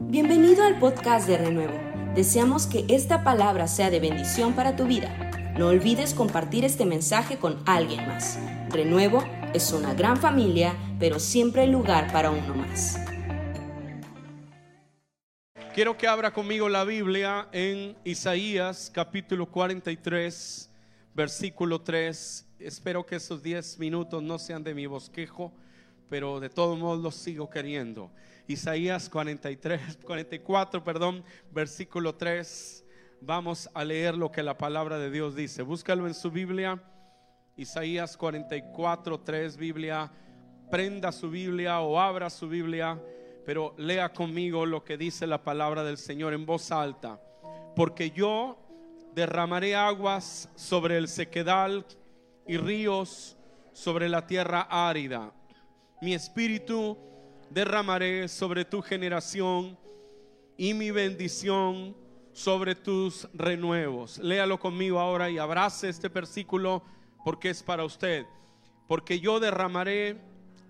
Bienvenido al podcast de Renuevo. Deseamos que esta palabra sea de bendición para tu vida. No olvides compartir este mensaje con alguien más. Renuevo es una gran familia, pero siempre hay lugar para uno más. Quiero que abra conmigo la Biblia en Isaías capítulo 43, versículo 3. Espero que esos 10 minutos no sean de mi bosquejo, pero de todos modos los sigo queriendo. Isaías 43, 44, perdón, versículo 3. Vamos a leer lo que la palabra de Dios dice. Búscalo en su Biblia. Isaías 44, 3, Biblia. Prenda su Biblia o abra su Biblia, pero lea conmigo lo que dice la palabra del Señor en voz alta. Porque yo derramaré aguas sobre el sequedal y ríos sobre la tierra árida. Mi espíritu derramaré sobre tu generación y mi bendición sobre tus renuevos. Léalo conmigo ahora y abrace este versículo porque es para usted. Porque yo derramaré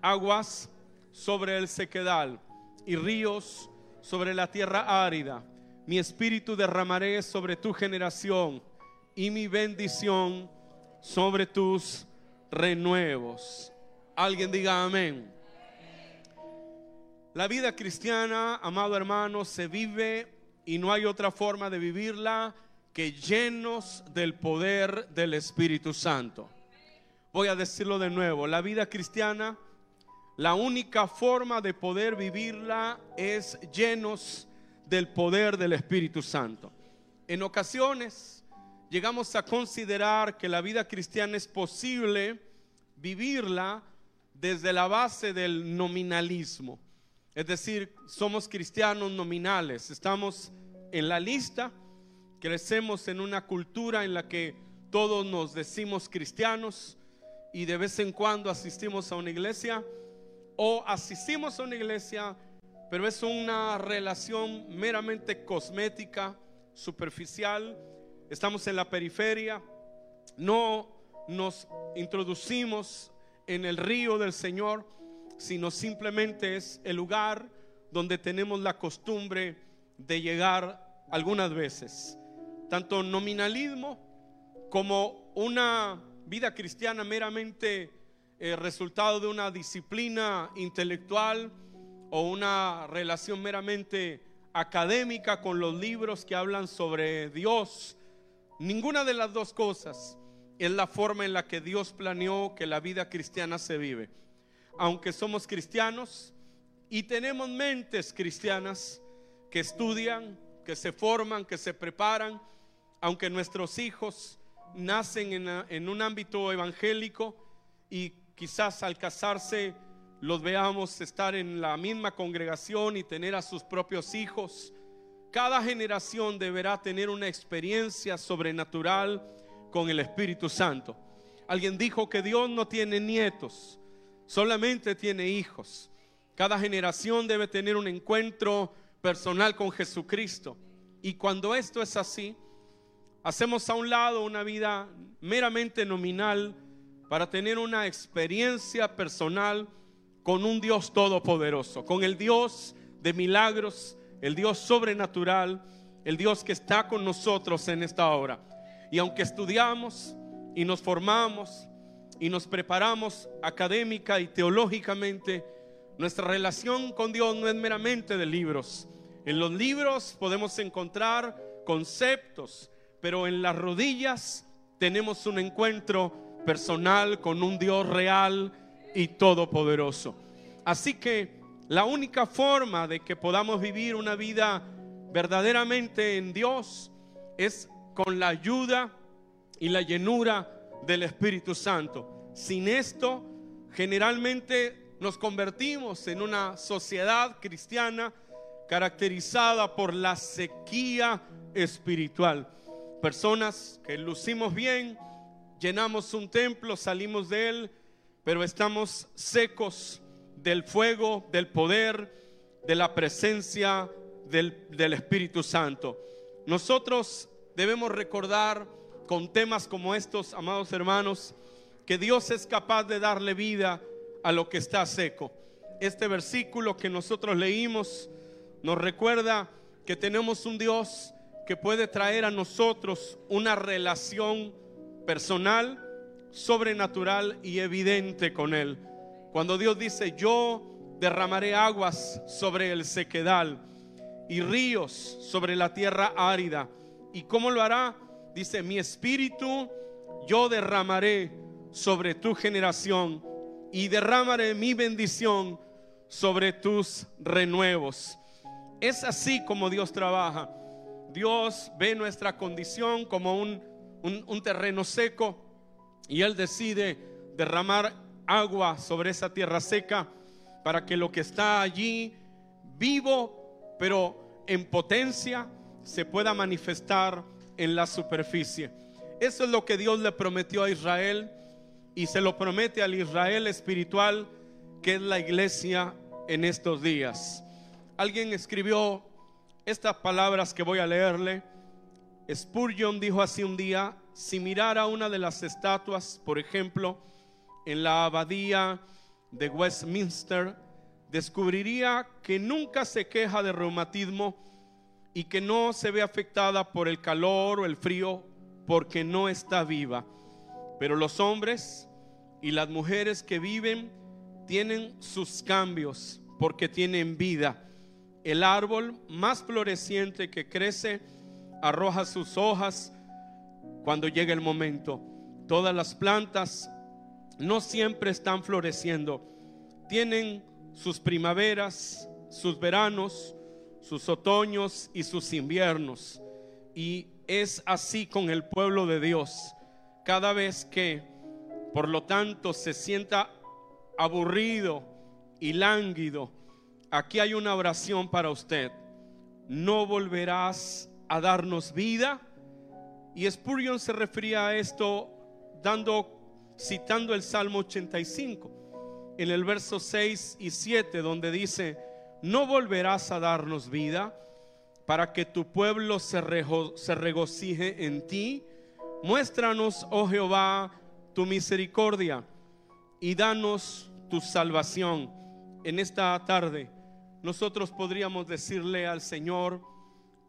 aguas sobre el sequedal y ríos sobre la tierra árida. Mi espíritu derramaré sobre tu generación y mi bendición sobre tus renuevos. Alguien diga amén. La vida cristiana, amado hermano, se vive y no hay otra forma de vivirla que llenos del poder del Espíritu Santo. Voy a decirlo de nuevo, la vida cristiana, la única forma de poder vivirla es llenos del poder del Espíritu Santo. En ocasiones llegamos a considerar que la vida cristiana es posible vivirla desde la base del nominalismo. Es decir, somos cristianos nominales, estamos en la lista, crecemos en una cultura en la que todos nos decimos cristianos y de vez en cuando asistimos a una iglesia o asistimos a una iglesia, pero es una relación meramente cosmética, superficial, estamos en la periferia, no nos introducimos en el río del Señor, sino simplemente es el lugar donde tenemos la costumbre de llegar algunas veces. Tanto nominalismo como una vida cristiana meramente eh, resultado de una disciplina intelectual o una relación meramente académica con los libros que hablan sobre Dios. Ninguna de las dos cosas es la forma en la que Dios planeó que la vida cristiana se vive. Aunque somos cristianos y tenemos mentes cristianas que estudian, que se forman, que se preparan, aunque nuestros hijos nacen en, en un ámbito evangélico y quizás al casarse los veamos estar en la misma congregación y tener a sus propios hijos. Cada generación deberá tener una experiencia sobrenatural con el Espíritu Santo. Alguien dijo que Dios no tiene nietos, solamente tiene hijos. Cada generación debe tener un encuentro personal con Jesucristo. Y cuando esto es así, hacemos a un lado una vida meramente nominal para tener una experiencia personal con un Dios todopoderoso, con el Dios de milagros, el Dios sobrenatural, el Dios que está con nosotros en esta hora. Y aunque estudiamos y nos formamos y nos preparamos académica y teológicamente, nuestra relación con Dios no es meramente de libros. En los libros podemos encontrar conceptos, pero en las rodillas tenemos un encuentro personal con un Dios real y todopoderoso. Así que la única forma de que podamos vivir una vida verdaderamente en Dios es con la ayuda y la llenura del Espíritu Santo. Sin esto, generalmente nos convertimos en una sociedad cristiana caracterizada por la sequía espiritual. Personas que lucimos bien, llenamos un templo, salimos de él, pero estamos secos del fuego, del poder, de la presencia del, del Espíritu Santo. Nosotros debemos recordar con temas como estos, amados hermanos, que Dios es capaz de darle vida a lo que está seco. Este versículo que nosotros leímos nos recuerda que tenemos un Dios que puede traer a nosotros una relación personal, sobrenatural y evidente con Él. Cuando Dios dice, yo derramaré aguas sobre el sequedal y ríos sobre la tierra árida. ¿Y cómo lo hará? Dice, mi espíritu yo derramaré sobre tu generación y derramaré mi bendición sobre tus renuevos. Es así como Dios trabaja. Dios ve nuestra condición como un, un, terreno seco y Él decide derramar agua sobre esa tierra seca para que lo que está allí vivo, pero en potencia, se pueda manifestar en la superficie. Eso es lo que Dios le prometió a Israel y se lo promete al Israel espiritual que es la iglesia en estos días. Alguien escribió estas palabras que voy a leerle. Spurgeon dijo así un día, si mirara una de las estatuas, por ejemplo, en la abadía de Westminster, descubriría que nunca se queja de reumatismo y que no se ve afectada por el calor o el frío porque no está viva. Pero los hombres y las mujeres que viven tienen sus cambios porque tienen vida. El árbol más floreciente que crece arroja sus hojas cuando llega el momento. Todas las plantas no siempre están floreciendo. Tienen sus primaveras, sus veranos, sus otoños y sus inviernos. Y es así con el pueblo de Dios. Cada vez que, por lo tanto, se sienta aburrido y lánguido, aquí hay una oración para usted. No volverás a darnos vida. Y Spurgeon se refería a esto dando citando el Salmo 85 en el verso 6 y 7 donde dice, "No volverás a darnos vida para que tu pueblo se, se regocije en ti. Muéstranos, oh Jehová, tu misericordia y danos tu salvación." En esta tarde nosotros podríamos decirle al Señor,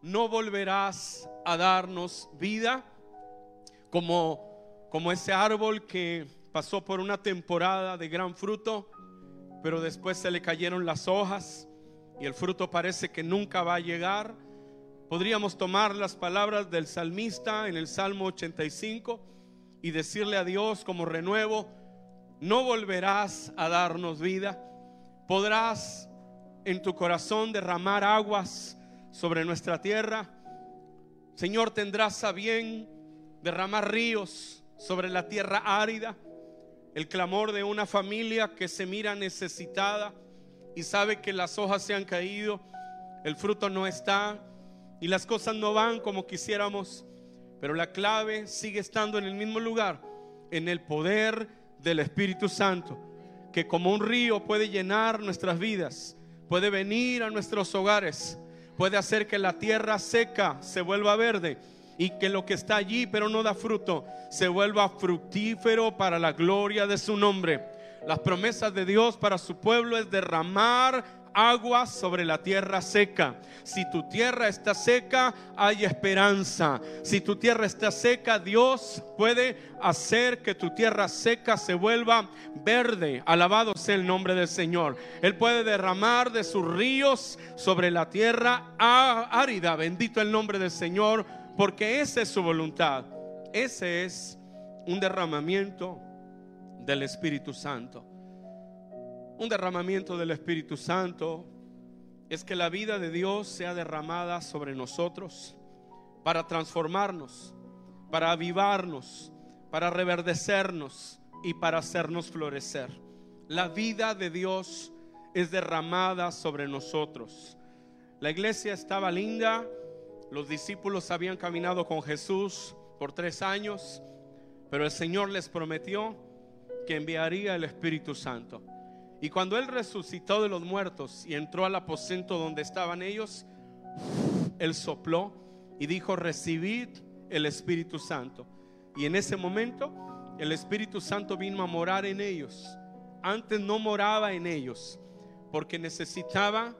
no volverás a darnos vida como como ese árbol que pasó por una temporada de gran fruto, pero después se le cayeron las hojas y el fruto parece que nunca va a llegar. Podríamos tomar las palabras del salmista en el Salmo 85 y decirle a Dios como renuevo, no volverás a darnos vida, podrás en tu corazón derramar aguas sobre nuestra tierra. Señor, tendrás a bien derramar ríos sobre la tierra árida, el clamor de una familia que se mira necesitada y sabe que las hojas se han caído, el fruto no está y las cosas no van como quisiéramos, pero la clave sigue estando en el mismo lugar, en el poder del Espíritu Santo, que como un río puede llenar nuestras vidas, puede venir a nuestros hogares, puede hacer que la tierra seca se vuelva verde y que lo que está allí pero no da fruto se vuelva fructífero para la gloria de su nombre. Las promesas de Dios para su pueblo es derramar agua sobre la tierra seca. Si tu tierra está seca, hay esperanza. Si tu tierra está seca, Dios puede hacer que tu tierra seca se vuelva verde. Alabado sea el nombre del Señor. Él puede derramar de sus ríos sobre la tierra árida. Bendito el nombre del Señor porque esa es su voluntad. Ese es un derramamiento del Espíritu Santo. Un derramamiento del Espíritu Santo es que la vida de Dios sea derramada sobre nosotros para transformarnos, para avivarnos, para reverdecernos y para hacernos florecer. La vida de Dios es derramada sobre nosotros. La iglesia estaba linda, los discípulos habían caminado con Jesús por tres años, pero el Señor les prometió que enviaría el Espíritu Santo. Y cuando Él resucitó de los muertos y entró al aposento donde estaban ellos, Él sopló y dijo, recibid el Espíritu Santo. Y en ese momento el Espíritu Santo vino a morar en ellos. Antes no moraba en ellos porque necesitaba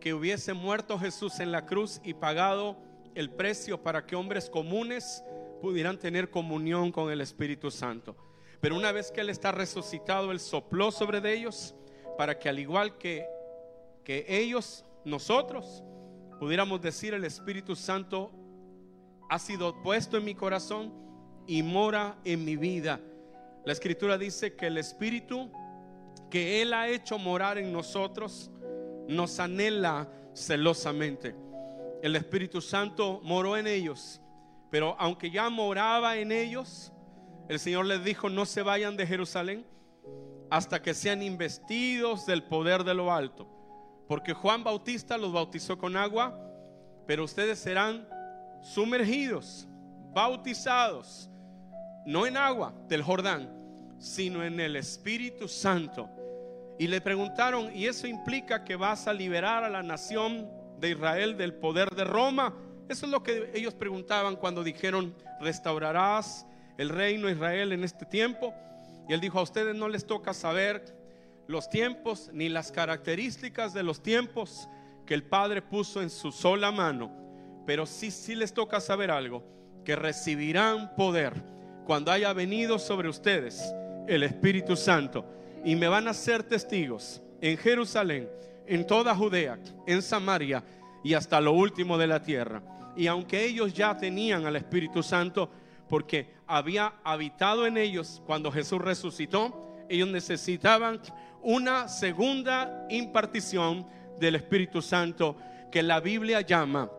que hubiese muerto Jesús en la cruz y pagado el precio para que hombres comunes pudieran tener comunión con el Espíritu Santo. Pero una vez que Él está resucitado, Él sopló sobre de ellos para que al igual que, que ellos, nosotros, pudiéramos decir el Espíritu Santo ha sido puesto en mi corazón y mora en mi vida. La escritura dice que el Espíritu que Él ha hecho morar en nosotros nos anhela celosamente. El Espíritu Santo moró en ellos, pero aunque ya moraba en ellos, el Señor les dijo, no se vayan de Jerusalén hasta que sean investidos del poder de lo alto. Porque Juan Bautista los bautizó con agua, pero ustedes serán sumergidos, bautizados, no en agua del Jordán, sino en el Espíritu Santo. Y le preguntaron, ¿y eso implica que vas a liberar a la nación de Israel del poder de Roma? Eso es lo que ellos preguntaban cuando dijeron, restaurarás el reino de Israel en este tiempo. Y él dijo, a ustedes no les toca saber los tiempos ni las características de los tiempos que el Padre puso en su sola mano. Pero sí, sí les toca saber algo, que recibirán poder cuando haya venido sobre ustedes el Espíritu Santo y me van a ser testigos en Jerusalén, en toda Judea, en Samaria y hasta lo último de la tierra. Y aunque ellos ya tenían al Espíritu Santo, porque había habitado en ellos cuando Jesús resucitó, ellos necesitaban una segunda impartición del Espíritu Santo que la Biblia llama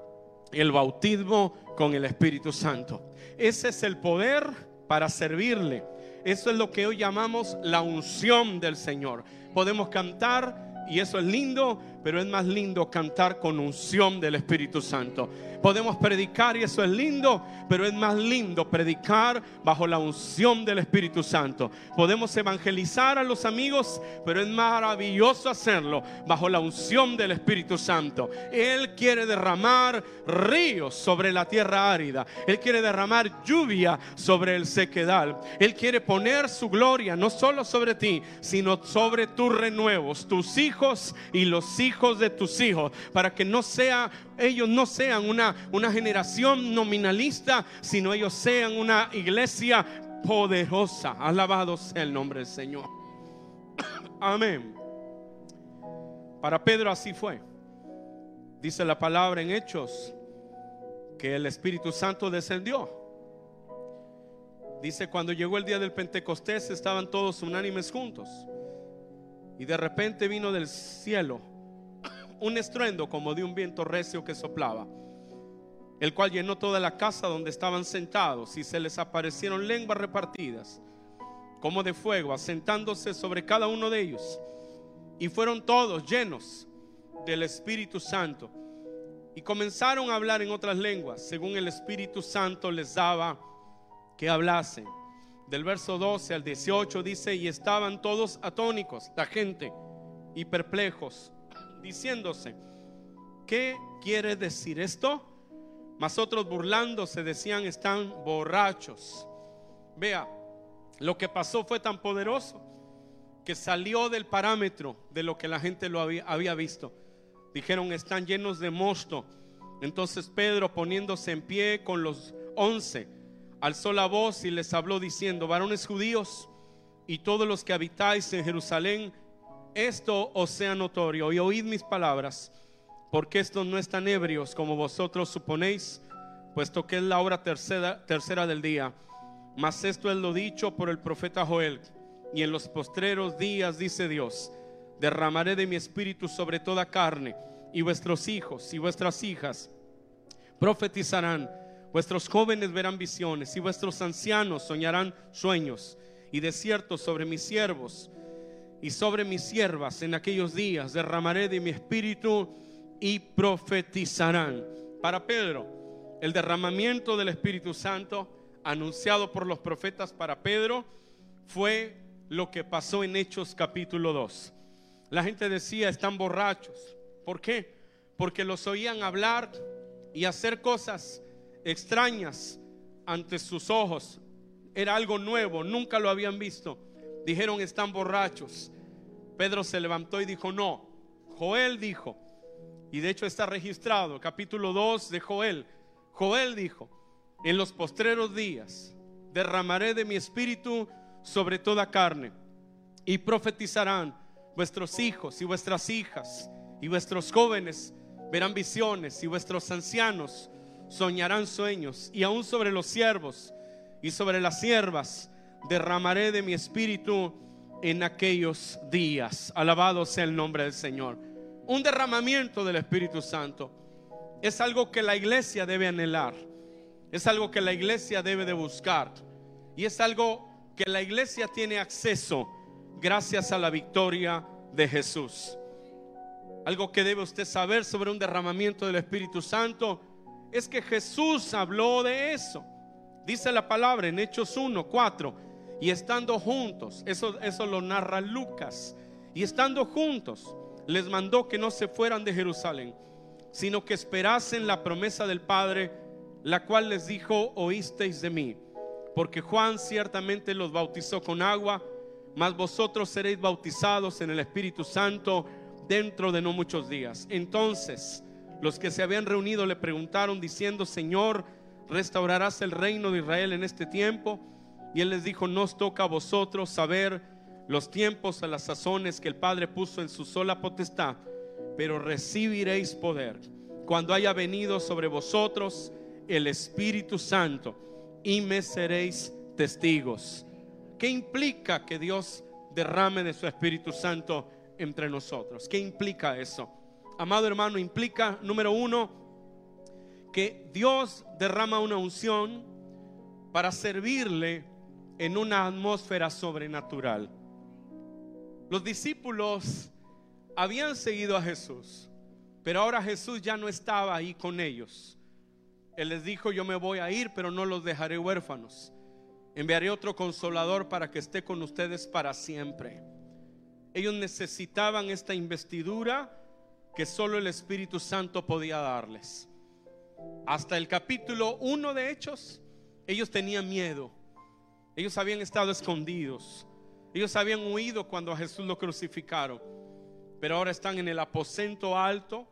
el bautismo con el Espíritu Santo. Ese es el poder para servirle. Eso es lo que hoy llamamos la unción del Señor. Podemos cantar y eso es lindo, pero es más lindo cantar con unción del Espíritu Santo. Podemos predicar y eso es lindo, pero es más lindo predicar bajo la unción del Espíritu Santo. Podemos evangelizar a los amigos, pero es maravilloso hacerlo bajo la unción del Espíritu Santo. Él quiere derramar ríos sobre la tierra árida. Él quiere derramar lluvia sobre el sequedal. Él quiere poner su gloria no solo sobre ti, sino sobre tus renuevos, tus hijos y los hijos de tus hijos, para que no sea ellos no sean una, una generación nominalista, sino ellos sean una iglesia poderosa. Alabado sea el nombre del Señor. Amén. Para Pedro así fue. Dice la palabra en Hechos que el Espíritu Santo descendió. Dice, cuando llegó el día del Pentecostés estaban todos unánimes juntos. Y de repente vino del cielo un estruendo como de un viento recio que soplaba, el cual llenó toda la casa donde estaban sentados y se les aparecieron lenguas repartidas, como de fuego, asentándose sobre cada uno de ellos. Y fueron todos llenos del Espíritu Santo y comenzaron a hablar en otras lenguas, según el Espíritu Santo les daba que hablasen. Del verso 12 al 18 dice, y estaban todos atónicos, la gente, y perplejos diciéndose, ¿qué quiere decir esto? Mas otros burlándose decían, están borrachos. Vea, lo que pasó fue tan poderoso que salió del parámetro de lo que la gente lo había, había visto. Dijeron, están llenos de mosto. Entonces Pedro, poniéndose en pie con los once, alzó la voz y les habló diciendo, varones judíos y todos los que habitáis en Jerusalén, esto os sea notorio y oíd mis palabras, porque estos no están ebrios como vosotros suponéis, puesto que es la hora tercera, tercera del día. Mas esto es lo dicho por el profeta Joel. Y en los postreros días, dice Dios, derramaré de mi espíritu sobre toda carne, y vuestros hijos y vuestras hijas profetizarán, vuestros jóvenes verán visiones, y vuestros ancianos soñarán sueños, y de cierto sobre mis siervos y sobre mis siervas en aquellos días derramaré de mi espíritu y profetizarán. Para Pedro, el derramamiento del Espíritu Santo anunciado por los profetas para Pedro fue lo que pasó en Hechos capítulo 2. La gente decía, están borrachos. ¿Por qué? Porque los oían hablar y hacer cosas extrañas ante sus ojos. Era algo nuevo, nunca lo habían visto dijeron están borrachos. Pedro se levantó y dijo, no, Joel dijo Y de hecho está registrado, capítulo 2 de Joel. Joel dijo, en los postreros días derramaré de mi espíritu sobre toda carne y profetizarán vuestros hijos y vuestras hijas y vuestros jóvenes verán visiones y vuestros ancianos soñarán sueños y aún sobre los siervos y sobre las siervas derramaré de mi espíritu en aquellos días. Alabado sea el nombre del Señor. Un derramamiento del Espíritu Santo es algo que la iglesia debe anhelar. Es algo que la iglesia debe de buscar. Y es algo que la iglesia tiene acceso gracias a la victoria de Jesús. Algo que debe usted saber sobre un derramamiento del Espíritu Santo es que Jesús habló de eso. Dice la palabra en Hechos 1, 4 y estando juntos, eso, eso lo narra Lucas, y estando juntos, les mandó que no se fueran de Jerusalén, sino que esperasen la promesa del Padre, la cual les dijo, oísteis de mí, porque Juan ciertamente los bautizó con agua, mas vosotros seréis bautizados en el Espíritu Santo dentro de no muchos días. Entonces, los que se habían reunido le preguntaron diciendo, Señor, ¿restaurarás el reino de Israel en este tiempo? Y él les dijo, nos toca a vosotros saber los tiempos a las sazones que el Padre puso en su sola potestad, pero recibiréis poder cuando haya venido sobre vosotros el Espíritu Santo y me seréis testigos. ¿Qué implica que Dios derrame de su Espíritu Santo entre nosotros? ¿Qué implica eso? Amado hermano, implica, número uno, que Dios derrama una unción para servirle en una atmósfera sobrenatural. Los discípulos habían seguido a Jesús, pero ahora Jesús ya no estaba ahí con ellos. Él les dijo, yo me voy a ir, pero no los dejaré huérfanos. Enviaré otro consolador para que esté con ustedes para siempre. Ellos necesitaban esta investidura que solo el Espíritu Santo podía darles. Hasta el capítulo 1 de Hechos, ellos tenían miedo ellos habían estado escondidos. Ellos habían huido cuando a Jesús lo crucificaron. Pero ahora están en el aposento alto.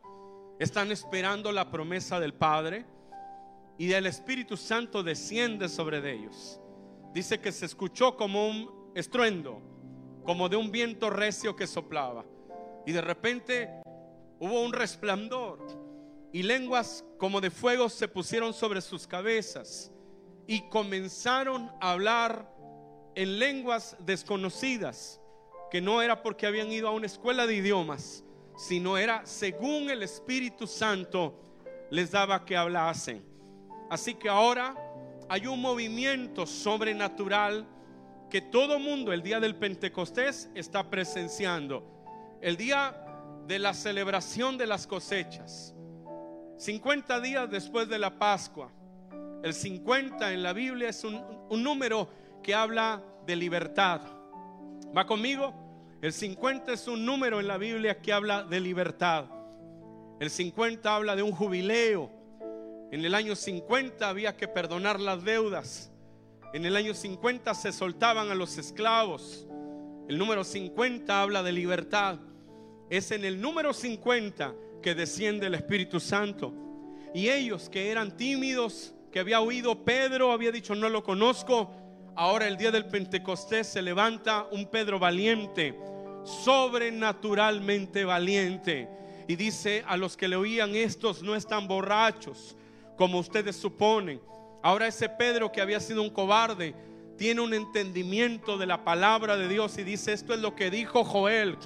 Están esperando la promesa del Padre. Y el Espíritu Santo desciende sobre ellos. Dice que se escuchó como un estruendo. Como de un viento recio que soplaba. Y de repente hubo un resplandor. Y lenguas como de fuego se pusieron sobre sus cabezas y comenzaron a hablar en lenguas desconocidas, que no era porque habían ido a una escuela de idiomas, sino era según el Espíritu Santo les daba que hablasen. Así que ahora hay un movimiento sobrenatural que todo mundo el día del Pentecostés está presenciando. El día de la celebración de las cosechas. 50 días después de la Pascua el 50 en la Biblia es un, número que habla de libertad. ¿Va conmigo? El 50 es un número en la Biblia que habla de libertad. El 50 habla de un jubileo. En el año 50 había que perdonar las deudas. En el año 50 se soltaban a los esclavos. El número 50 habla de libertad. Es en el número 50 que desciende el Espíritu Santo. Y ellos que eran tímidos, que había oído Pedro, había dicho, no lo conozco. Ahora el día del Pentecostés se levanta un Pedro valiente, sobrenaturalmente valiente. Y dice a los que le oían, estos no están borrachos, como ustedes suponen. Ahora ese Pedro que había sido un cobarde, tiene un entendimiento de la palabra de Dios y dice, esto es lo que dijo Joel.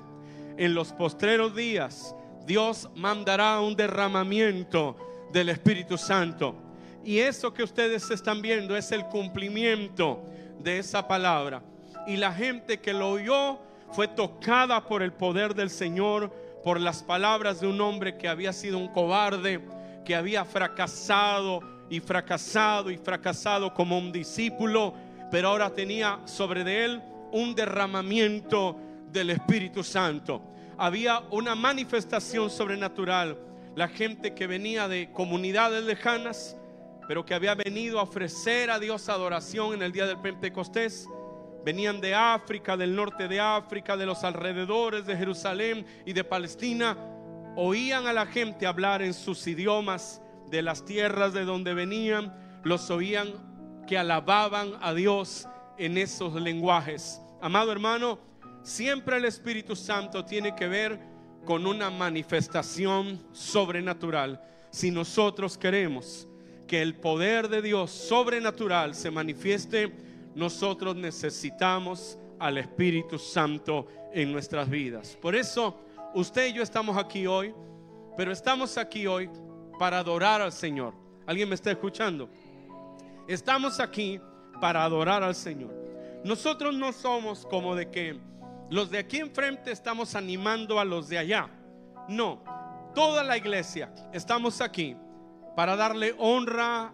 En los postreros días, Dios mandará un derramamiento del Espíritu Santo. Y eso que ustedes están viendo es el cumplimiento de esa palabra. Y la gente que lo oyó fue tocada por el poder del Señor, por las palabras de un hombre que había sido un cobarde, que había fracasado y fracasado y fracasado como un discípulo, pero ahora tenía sobre de él un derramamiento del Espíritu Santo. Había una manifestación sobrenatural. La gente que venía de comunidades lejanas, pero que había venido a ofrecer a Dios adoración en el día del Pentecostés. Venían de África, del norte de África, de los alrededores de Jerusalén y de Palestina. oían a la gente hablar en sus idiomas de las tierras de donde venían, los oían que alababan a Dios en esos lenguajes. Amado hermano, siempre el Espíritu Santo tiene que ver con una manifestación sobrenatural. Si nosotros queremos que el poder de Dios sobrenatural se manifieste, nosotros necesitamos al Espíritu Santo en nuestras vidas. Por eso usted y yo estamos aquí hoy, pero estamos aquí hoy para adorar al Señor. ¿Alguien me está escuchando? Estamos aquí para adorar al Señor. Nosotros no somos como de que los de aquí enfrente estamos animando a los de allá. No, toda la iglesia estamos aquí para darle honra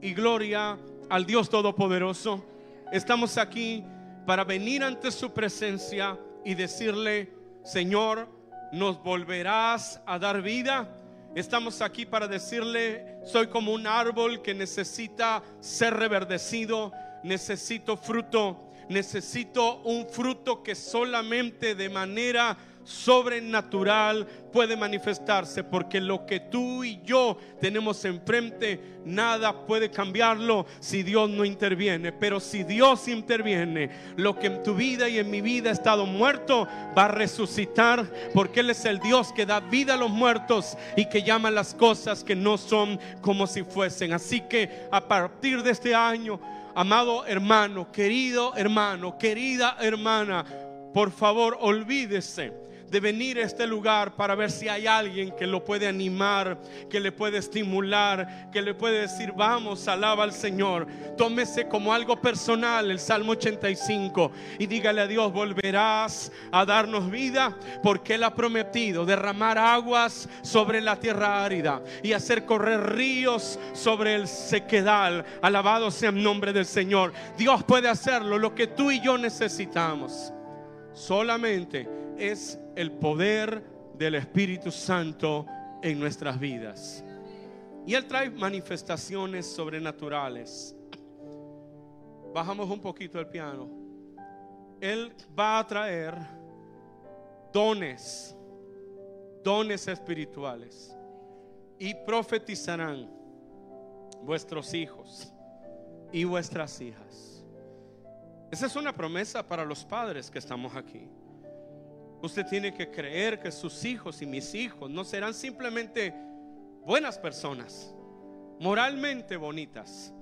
y gloria al Dios Todopoderoso. Estamos aquí para venir ante su presencia y decirle, Señor, ¿nos volverás a dar vida? Estamos aquí para decirle, soy como un árbol que necesita ser reverdecido, necesito fruto, necesito un fruto que solamente de manera sobrenatural puede manifestarse, porque lo que tú y yo tenemos enfrente, nada puede cambiarlo si Dios no interviene. Pero si Dios interviene, lo que en tu vida y en mi vida ha estado muerto, va a resucitar, porque Él es el Dios que da vida a los muertos y que llama las cosas que no son como si fuesen. Así que a partir de este año, amado hermano, querido hermano, querida hermana, por favor, olvídese de venir a este lugar para ver si hay alguien que lo puede animar, que le puede estimular, que le puede decir, vamos, alaba al Señor. Tómese como algo personal el Salmo 85 y dígale a Dios, volverás a darnos vida porque Él ha prometido derramar aguas sobre la tierra árida y hacer correr ríos sobre el sequedal. Alabado sea el nombre del Señor. Dios puede hacerlo, lo que tú y yo necesitamos. Solamente es el poder del Espíritu Santo en nuestras vidas. Y Él trae manifestaciones sobrenaturales. Bajamos un poquito el piano. Él va a traer dones, dones espirituales. Y profetizarán vuestros hijos y vuestras hijas. Esa es una promesa para los padres que estamos aquí. Usted tiene que creer que sus hijos y mis hijos no serán simplemente buenas personas, moralmente bonitas.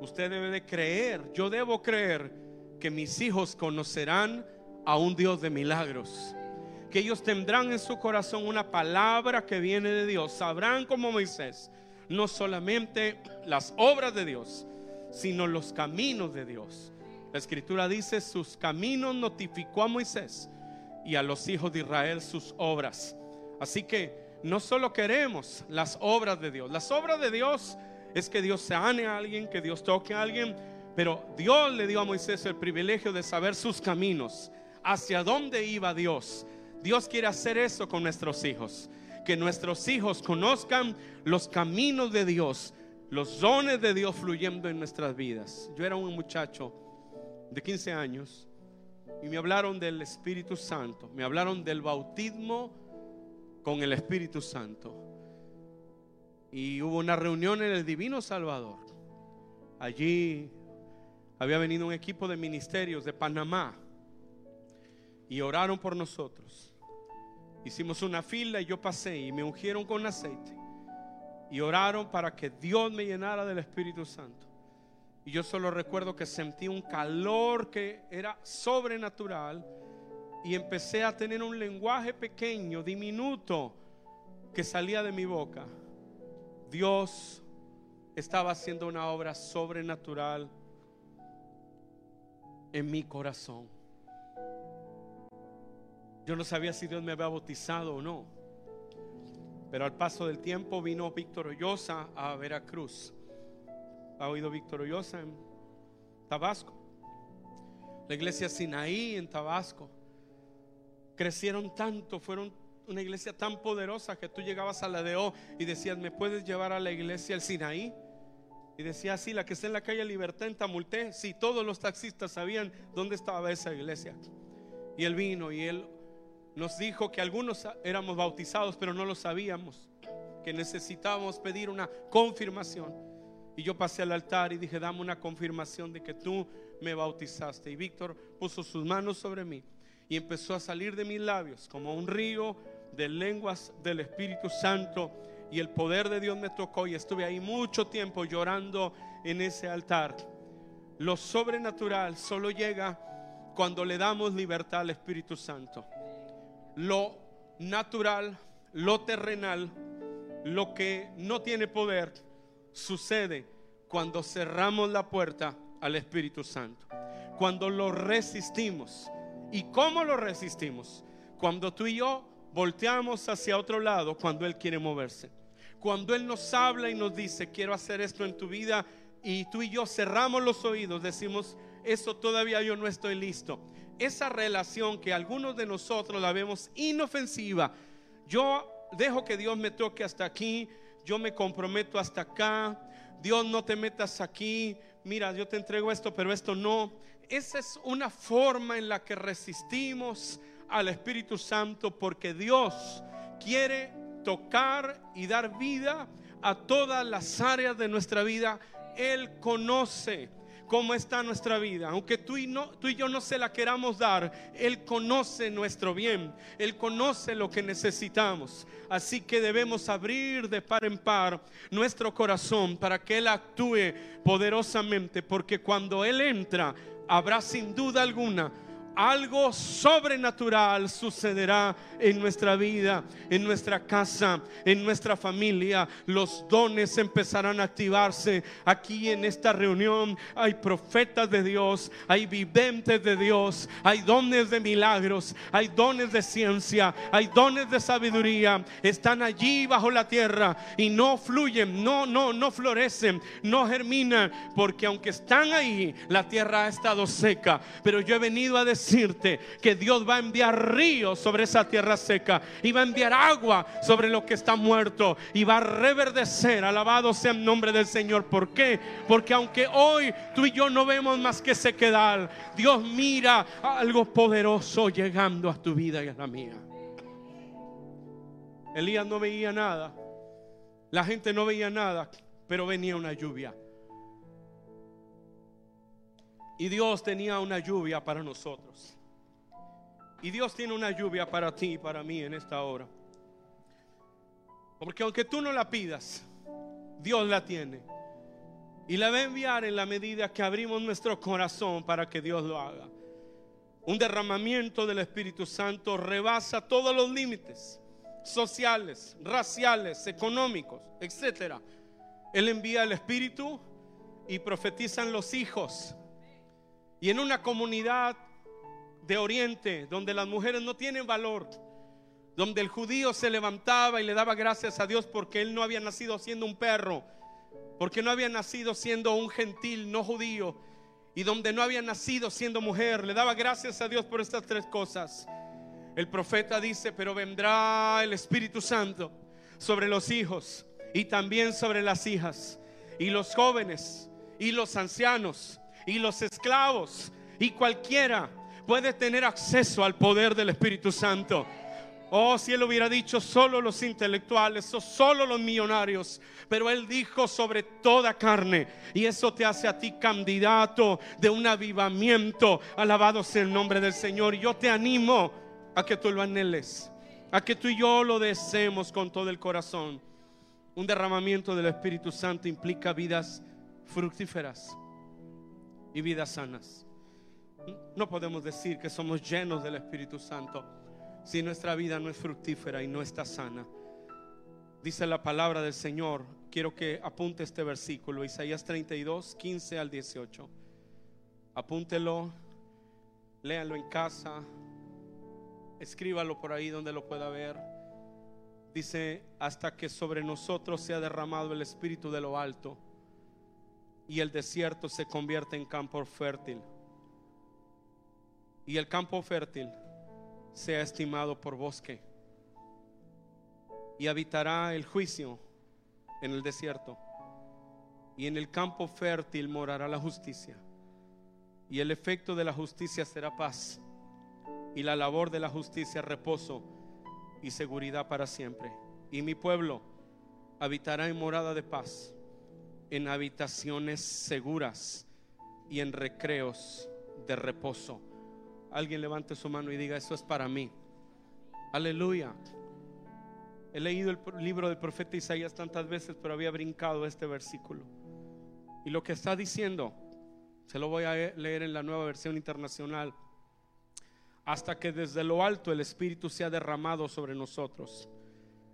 Usted debe de creer, yo debo creer que mis hijos conocerán a un Dios de milagros. Que ellos tendrán en su corazón una palabra que viene de Dios. Sabrán como Moisés, no solamente las obras de Dios, sino los caminos de Dios. La escritura dice, sus caminos notificó a Moisés y a los hijos de Israel sus obras. Así que no solo queremos las obras de Dios, las obras de Dios es que Dios sane a alguien, que Dios toque a alguien, pero Dios le dio a Moisés el privilegio de saber sus caminos, hacia dónde iba Dios. Dios quiere hacer eso con nuestros hijos, que nuestros hijos conozcan los caminos de Dios, los dones de Dios fluyendo en nuestras vidas. Yo era un muchacho de 15 años y me hablaron del Espíritu Santo, me hablaron del bautismo con el Espíritu Santo. Y hubo una reunión en el Divino Salvador. Allí había venido un equipo de ministerios de Panamá y oraron por nosotros. Hicimos una fila y yo pasé y me ungieron con aceite y oraron para que Dios me llenara del Espíritu Santo. Y yo solo recuerdo que sentí un calor que era sobrenatural y empecé a tener un lenguaje pequeño, diminuto, que salía de mi boca. Dios estaba haciendo una obra sobrenatural en mi corazón. Yo no sabía si Dios me había bautizado o no. Pero al paso del tiempo vino Víctor Ollosa a Veracruz ha oído Víctor en Tabasco. La iglesia Sinaí en Tabasco. Crecieron tanto, fueron una iglesia tan poderosa que tú llegabas a la de O y decías, ¿me puedes llevar a la iglesia el Sinaí? Y decía así, la que está en la calle Libertad en Tamulté. Sí, todos los taxistas sabían dónde estaba esa iglesia. Y él vino y él nos dijo que algunos éramos bautizados, pero no lo sabíamos, que necesitábamos pedir una confirmación. Y yo pasé al altar y dije, dame una confirmación de que tú me bautizaste. Y Víctor puso sus manos sobre mí y empezó a salir de mis labios como un río de lenguas del Espíritu Santo. Y el poder de Dios me tocó y estuve ahí mucho tiempo llorando en ese altar. Lo sobrenatural solo llega cuando le damos libertad al Espíritu Santo. Lo natural, lo terrenal, lo que no tiene poder, sucede cuando cerramos la puerta al Espíritu Santo. Cuando lo resistimos. ¿Y cómo lo resistimos? Cuando tú y yo volteamos hacia otro lado cuando Él quiere moverse. Cuando Él nos habla y nos dice, quiero hacer esto en tu vida, y tú y yo cerramos los oídos, decimos, eso todavía yo no estoy listo. Esa relación que algunos de nosotros la vemos inofensiva, yo dejo que Dios me toque hasta aquí, yo me comprometo hasta acá, Dios no te metas aquí, mira, yo te entrego esto, pero esto no. Esa es una forma en la que resistimos al Espíritu Santo porque Dios quiere tocar y dar vida a todas las áreas de nuestra vida. Él conoce cómo está nuestra vida. Aunque tú y, no, tú y yo no se la queramos dar, Él conoce nuestro bien, Él conoce lo que necesitamos. Así que debemos abrir de par en par nuestro corazón para que Él actúe poderosamente, porque cuando Él entra, habrá sin duda alguna algo sobrenatural sucederá en nuestra vida, en nuestra casa, en nuestra familia. Los dones empezarán a activarse. Aquí en esta reunión hay profetas de Dios, hay viventes de Dios, hay dones de milagros, hay dones de ciencia, hay dones de sabiduría. Están allí bajo la tierra y no fluyen, no, no, no florecen, no germinan, porque aunque están ahí, la tierra ha estado seca. Pero yo he venido a decir decirte que Dios va a enviar ríos sobre esa tierra seca y va a enviar agua sobre lo que está muerto y va a reverdecer. Alabado sea el nombre del Señor. ¿Por qué? Porque aunque hoy tú y yo no vemos más que sequedad, Dios mira algo poderoso llegando a tu vida y a la mía. Elías no veía nada. La gente no veía nada, pero venía una lluvia. Y Dios tenía una lluvia para nosotros. Y Dios tiene una lluvia para ti y para mí en esta hora. Porque aunque tú no la pidas, Dios la tiene. Y la va a enviar en la medida que abrimos nuestro corazón para que Dios lo haga. Un derramamiento del Espíritu Santo rebasa todos los límites sociales, raciales, económicos, etc. Él envía el Espíritu y profetizan los hijos y en una comunidad de Oriente donde las mujeres no tienen valor, donde el judío se levantaba y le daba gracias a Dios porque él no había nacido siendo un perro, porque no había nacido siendo un gentil no judío, y donde no había nacido siendo mujer, le daba gracias a Dios por estas tres cosas. El profeta dice, pero vendrá el Espíritu Santo sobre los hijos y también sobre las hijas, y los jóvenes y los ancianos y los esclavos y cualquiera puede tener acceso al poder del Espíritu Santo. Oh, si él hubiera dicho solo los intelectuales o solo los millonarios, pero él dijo sobre toda carne, y eso te hace a ti candidato de un avivamiento. Alabado sea el nombre del Señor. Yo te animo a que tú lo anheles, a que tú y yo lo deseemos con todo el corazón. Un derramamiento del Espíritu Santo implica vidas fructíferas y vidas sanas. No podemos decir que somos llenos del Espíritu Santo si nuestra vida no es fructífera y no está sana. Dice la palabra del Señor. Quiero que apunte este versículo, Isaías 32, 15 al 18. Apúntelo, léalo en casa, escríbalo por ahí donde lo pueda ver. Dice, hasta que sobre nosotros sea derramado el Espíritu de lo alto y el desierto se convierte en campo fértil. Y el campo fértil sea estimado por bosque. Y habitará el juicio en el desierto. Y en el campo fértil morará la justicia. Y el efecto de la justicia será paz. y la labor de la justicia reposo y seguridad para siempre. Y mi pueblo habitará en morada de paz, en habitaciones seguras y en recreos de reposo. Alguien levante su mano y diga, eso es para mí. Aleluya. He leído el libro del profeta Isaías tantas veces, pero había brincado este versículo. Y lo que está diciendo, se lo voy a leer en la nueva versión internacional hasta que desde lo alto el Espíritu sea derramado sobre nosotros.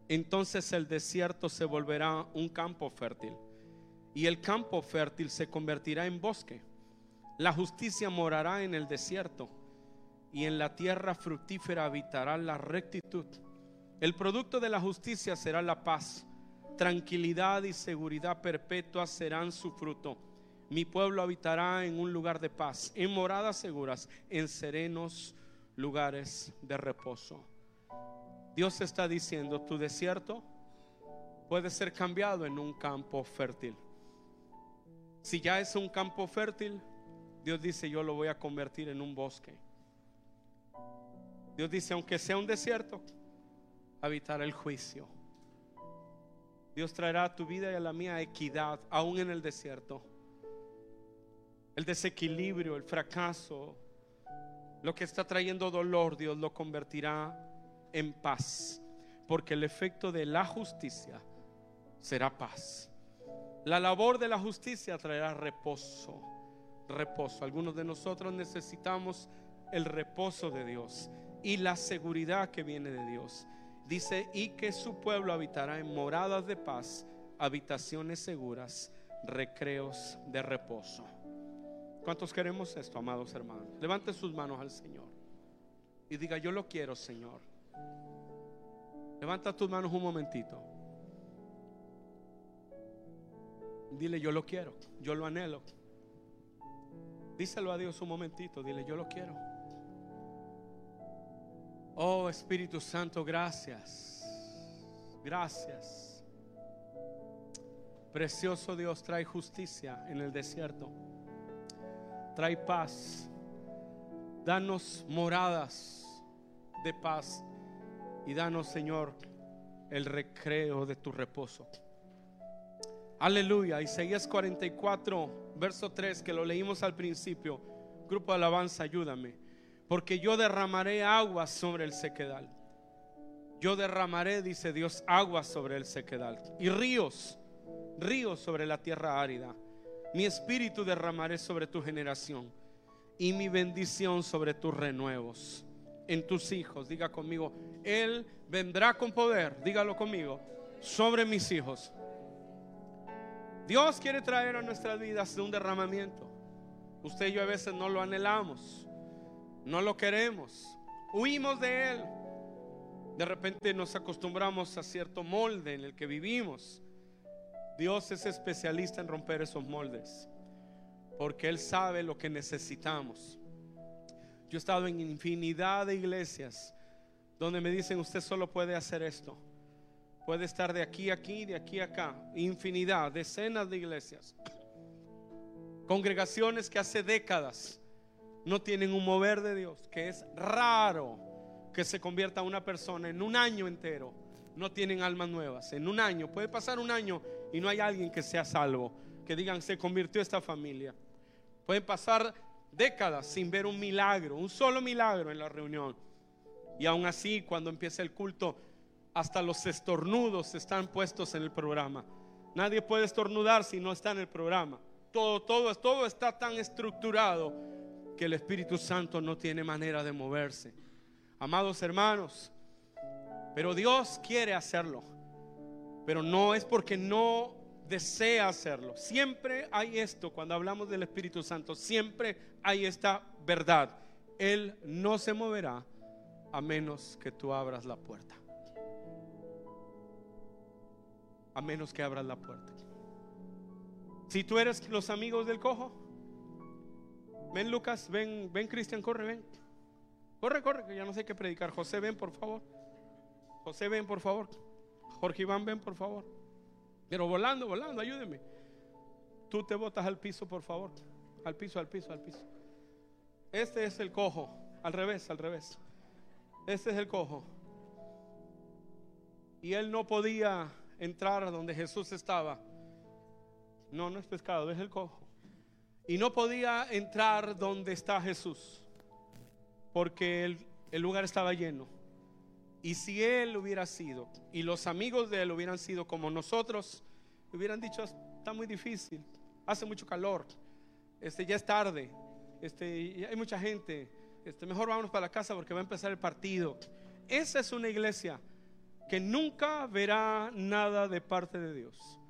Entonces el desierto se volverá un campo fértil y el campo fértil se convertirá en bosque. La justicia morará en el desierto y en la tierra fructífera habitará la rectitud. El producto de la justicia será la paz. Tranquilidad y seguridad perpetua serán su fruto. Mi pueblo habitará en un lugar de paz, en moradas seguras, en serenos lugares de reposo. Dios está diciendo, tu desierto puede ser cambiado en un campo fértil. Si ya es un campo fértil, Dios dice, yo lo voy a convertir en un bosque. Dios dice, aunque sea un desierto, habitará el juicio. Dios traerá a tu vida y a la mía equidad, aún en el desierto. El desequilibrio, el fracaso, lo que está trayendo dolor, Dios lo convertirá en paz. Porque el efecto de la justicia será paz. La labor de la justicia traerá reposo. Reposo. Algunos de nosotros necesitamos el reposo de Dios y la seguridad que viene de Dios. Dice, y que su pueblo habitará en moradas de paz, habitaciones seguras, recreos de reposo. ¿Cuántos queremos esto, amados hermanos? Levante sus manos al Señor y diga, yo lo quiero, Señor. Levanta tus manos un momentito. Dile, yo lo quiero, yo lo anhelo. Díselo a Dios un momentito, dile, yo lo quiero. Oh Espíritu Santo, gracias. Gracias. Precioso Dios, trae justicia en el desierto trae paz. Danos moradas de paz y danos, Señor, el recreo de tu reposo. Aleluya. Isaías 44, verso 3, que lo leímos al principio. Grupo de alabanza, ayúdame. Porque yo derramaré aguas sobre el sequedal. Yo derramaré, dice Dios, aguas sobre el sequedal. Y ríos, ríos sobre la tierra árida. Mi espíritu derramaré sobre tu generación y mi bendición sobre tus renuevos, en tus hijos. Diga conmigo, Él vendrá con poder, dígalo conmigo, sobre mis hijos. Dios quiere traer a nuestras vidas un derramamiento. Usted y yo a veces no lo anhelamos, no lo queremos, huimos de Él. De repente nos acostumbramos a cierto molde en el que vivimos Dios es especialista en romper esos moldes, porque Él sabe lo que necesitamos. Yo he estado en infinidad de iglesias donde me dicen, usted solo puede hacer esto. Puede estar de aquí a aquí, de aquí a acá. Infinidad, decenas de iglesias. Congregaciones que hace décadas no tienen un mover de Dios, que es raro que se convierta una persona en un año entero. No tienen almas nuevas. En un año, puede pasar un año y no hay alguien que sea salvo, que digan se convirtió esta familia. Pueden pasar décadas sin ver un milagro, un solo milagro en la reunión. Y aún así, cuando empieza el culto, hasta los estornudos están puestos en el programa. Nadie puede estornudar si no está en el programa. Todo, todo, todo está tan estructurado que el Espíritu Santo no tiene manera de moverse. Amados hermanos, pero Dios quiere hacerlo pero no es porque no desea hacerlo. Siempre hay esto, cuando hablamos del Espíritu Santo, siempre hay esta verdad. Él no se moverá a menos que tú abras la puerta. A menos que abras la puerta. Si tú eres los amigos del cojo, ven Lucas, ven, ven Cristian, corre, ven. Corre, corre, que ya no sé qué predicar. José, ven por favor. José, ven por favor. Jorge Iván, ven por favor. Pero volando, volando, ayúdeme. Tú te botas al piso, por favor. Al piso, al piso, al piso. Este es el cojo. Al revés, al revés. Este es el cojo. Y él no podía entrar donde Jesús estaba. No, no es pescado, es el cojo. Y no podía entrar donde está Jesús, porque el, el lugar estaba lleno. Y si él hubiera sido, y los amigos de él hubieran sido como nosotros, hubieran dicho, está muy difícil, hace mucho calor, este, ya es tarde, este, hay mucha gente, este, mejor vámonos para la casa porque va a empezar el partido. Esa es una iglesia que nunca verá nada de parte de Dios.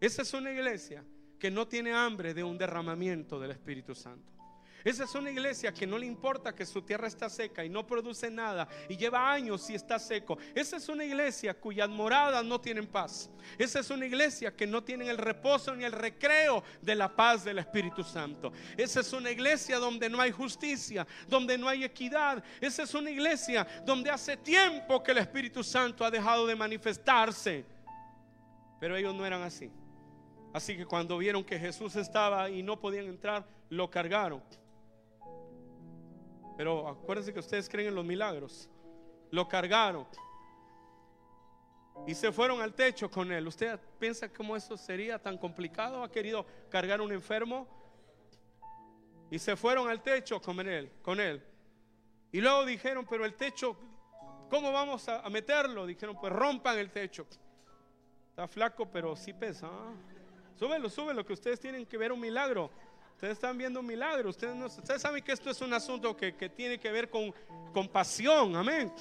Esa es una iglesia que no tiene hambre de un derramamiento del Espíritu Santo. Esa es una iglesia que no le importa que su tierra está seca y no produce nada y lleva años si está seco. Esa es una iglesia cuyas moradas no tienen paz. Esa es una iglesia que no tiene el reposo ni el recreo de la paz del Espíritu Santo. Esa es una iglesia donde no hay justicia, donde no hay equidad. Esa es una iglesia donde hace tiempo que el Espíritu Santo ha dejado de manifestarse. Pero ellos no eran así. Así que cuando vieron que Jesús estaba y no podían entrar, lo cargaron. Pero acuérdense que ustedes creen en los milagros. Lo cargaron. Y se fueron al techo con él. ¿Usted piensa cómo eso sería tan complicado? ¿Ha querido cargar un enfermo? Y se fueron al techo con él, con él. Y luego dijeron, pero el techo, ¿cómo vamos a, meterlo? Dijeron, pues rompan el techo. Está flaco, pero sí pesa. ¿ah? Súbelo, súbelo, que ustedes tienen que ver un milagro. Ustedes están viendo un milagro. Ustedes, no, saben que esto es un asunto que, tiene que ver con, con pasión. Amén.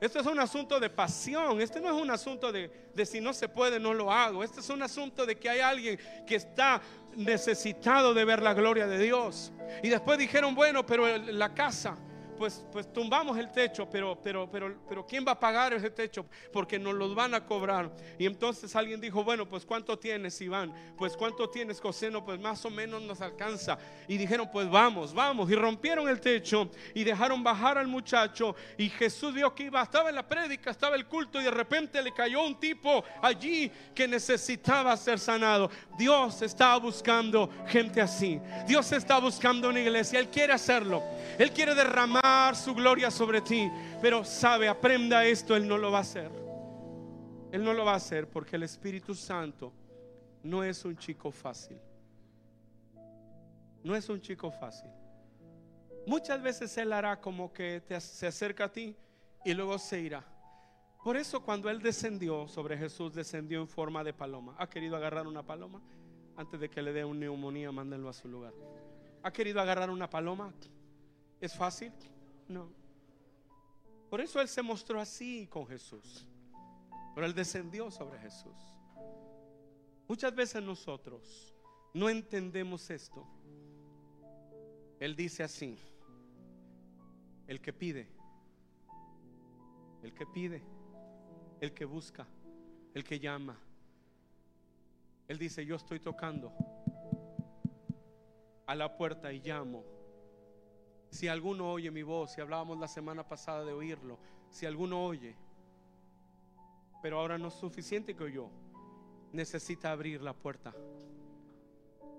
Esto es un asunto de pasión. Este no es un asunto de, de, si no se puede, no lo hago. Este es un asunto de que hay alguien que está necesitado de ver la gloria de Dios. Y después dijeron, bueno, pero la casa pues, pues tumbamos el techo, pero, pero, pero, pero ¿quién va a pagar ese techo? Porque nos los van a cobrar. Y entonces alguien dijo, bueno, pues ¿cuánto tienes, Iván? Pues ¿cuánto tienes, Coseno? Pues más o menos nos alcanza. Y dijeron, pues vamos, vamos. Y rompieron el techo y dejaron bajar al muchacho. Y Jesús vio que iba, estaba en la prédica, estaba el culto y de repente le cayó un tipo allí que necesitaba ser sanado. Dios está buscando gente así. Dios está buscando una iglesia. Él quiere hacerlo. Él quiere derramar su gloria sobre ti. Pero sabe, aprenda esto, Él no lo va a hacer. Él no lo va a hacer porque el Espíritu Santo no es un chico fácil. No es un chico fácil. Muchas veces Él hará como que te, se acerca a ti y luego se irá. Por eso cuando Él descendió sobre Jesús, descendió en forma de paloma. ¿Ha querido agarrar una paloma? Antes de que le dé una neumonía, mándenlo a su lugar. ¿Ha querido agarrar una paloma? ¿Es fácil? No. Por eso Él se mostró así con Jesús. Pero Él descendió sobre Jesús. Muchas veces nosotros no entendemos esto. Él dice así, el que pide, el que pide, el que busca, el que llama. Él dice, yo estoy tocando a la puerta y llamo. Si alguno oye mi voz, si hablábamos la semana pasada de oírlo, si alguno oye, pero ahora no es suficiente que oyó, necesita abrir la puerta.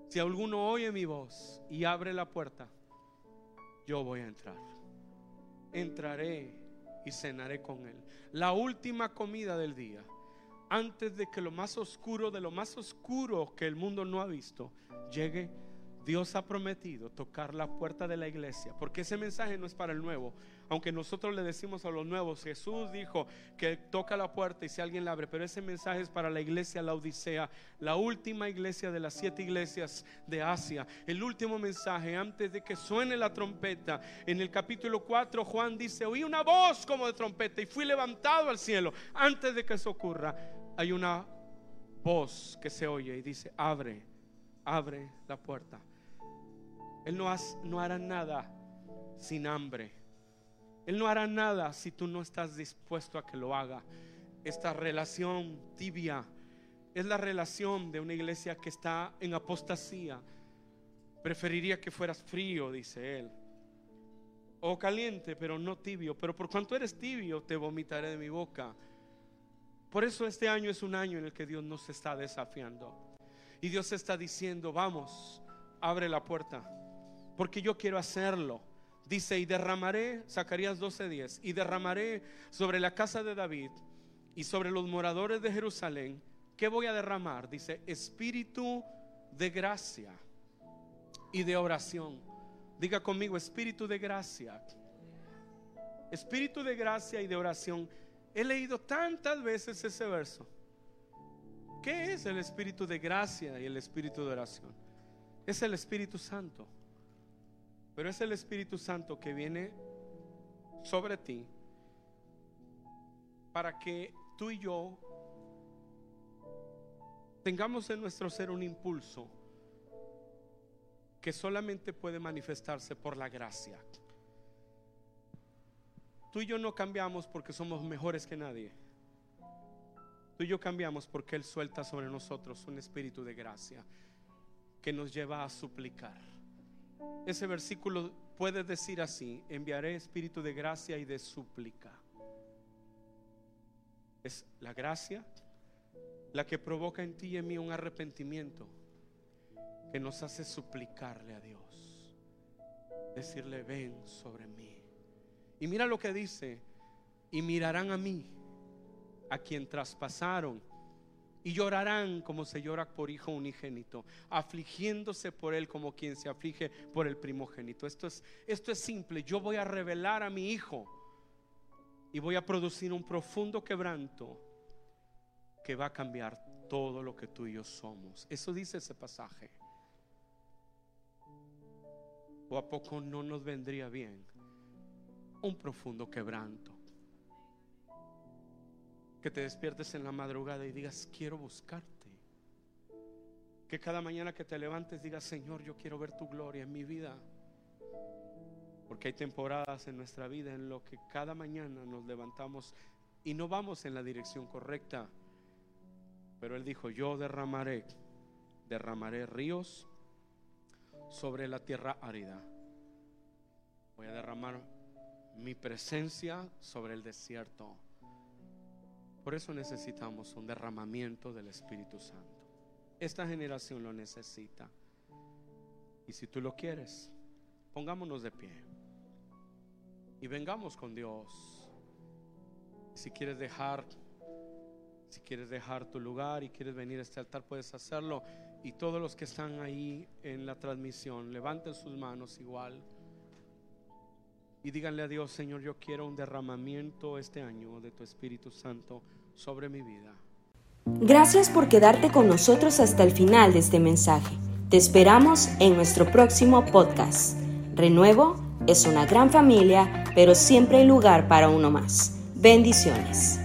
Si alguno oye mi voz y abre la puerta, yo voy a entrar. Entraré y cenaré con él. La última comida del día, antes de que lo más oscuro de lo más oscuro que el mundo no ha visto llegue Dios ha prometido tocar la puerta de la iglesia, porque ese mensaje no es para el nuevo. Aunque nosotros le decimos a los nuevos, Jesús dijo que toca la puerta y si alguien la abre, pero ese mensaje es para la iglesia, la Odisea, la última iglesia de las siete iglesias de Asia. El último mensaje antes de que suene la trompeta. En el capítulo 4 Juan dice, oí una voz como de trompeta y fui levantado al cielo. Antes de que eso ocurra, hay una voz que se oye y dice, abre, abre la puerta. Él no, hará nada sin hambre. Él no hará nada si tú no estás dispuesto a que lo haga. Esta relación tibia es la relación de una iglesia que está en apostasía. Preferiría que fueras frío, dice él. O caliente, pero no tibio. Pero por cuanto eres tibio, te vomitaré de mi boca. Por eso este año es un año en el que Dios nos está desafiando. Y Dios está diciendo, vamos, abre la puerta porque yo quiero hacerlo. Dice, y derramaré, Zacarías 12:10, y derramaré sobre la casa de David y sobre los moradores de Jerusalén. ¿Qué voy a derramar? Dice, espíritu de gracia y de oración. Diga conmigo, espíritu de gracia. Espíritu de gracia y de oración. He leído tantas veces ese verso. ¿Qué es el espíritu de gracia y el espíritu de oración? Es el Espíritu Santo. Pero es el Espíritu Santo que viene sobre ti para que tú y yo tengamos en nuestro ser un impulso que solamente puede manifestarse por la gracia. Tú y yo no cambiamos porque somos mejores que nadie. Tú y yo cambiamos porque Él suelta sobre nosotros un espíritu de gracia que nos lleva a suplicar. Ese versículo puede decir así, enviaré espíritu de gracia y de súplica. Es la gracia la que provoca en ti y en mí un arrepentimiento que nos hace suplicarle a Dios. Decirle, ven sobre mí. Y mira lo que dice, y mirarán a mí, a quien traspasaron y llorarán como se llora por hijo unigénito, afligiéndose por él como quien se aflige por el primogénito. Esto es, esto es simple. Yo voy a revelar a mi hijo y voy a producir un profundo quebranto que va a cambiar todo lo que tú y yo somos. Eso dice ese pasaje. ¿O a poco no nos vendría bien un profundo quebranto? Que te despiertes en la madrugada y digas, quiero buscarte. Que cada mañana que te levantes digas, Señor, yo quiero ver tu gloria en mi vida. Porque hay temporadas en nuestra vida en lo que cada mañana nos levantamos y no vamos en la dirección correcta. Pero Él dijo, yo derramaré, derramaré ríos sobre la tierra árida. Voy a derramar mi presencia sobre el desierto. Por eso necesitamos un derramamiento del Espíritu Santo. Esta generación lo necesita. Y si tú lo quieres, pongámonos de pie. Y vengamos con Dios. Si quieres dejar si quieres dejar tu lugar y quieres venir a este altar, puedes hacerlo. Y todos los que están ahí en la transmisión, levanten sus manos igual. Y díganle a Dios, Señor, yo quiero un derramamiento este año de tu Espíritu Santo sobre mi vida. Gracias por quedarte con nosotros hasta el final de este mensaje. Te esperamos en nuestro próximo podcast. Renuevo es una gran familia, pero siempre hay lugar para uno más. Bendiciones.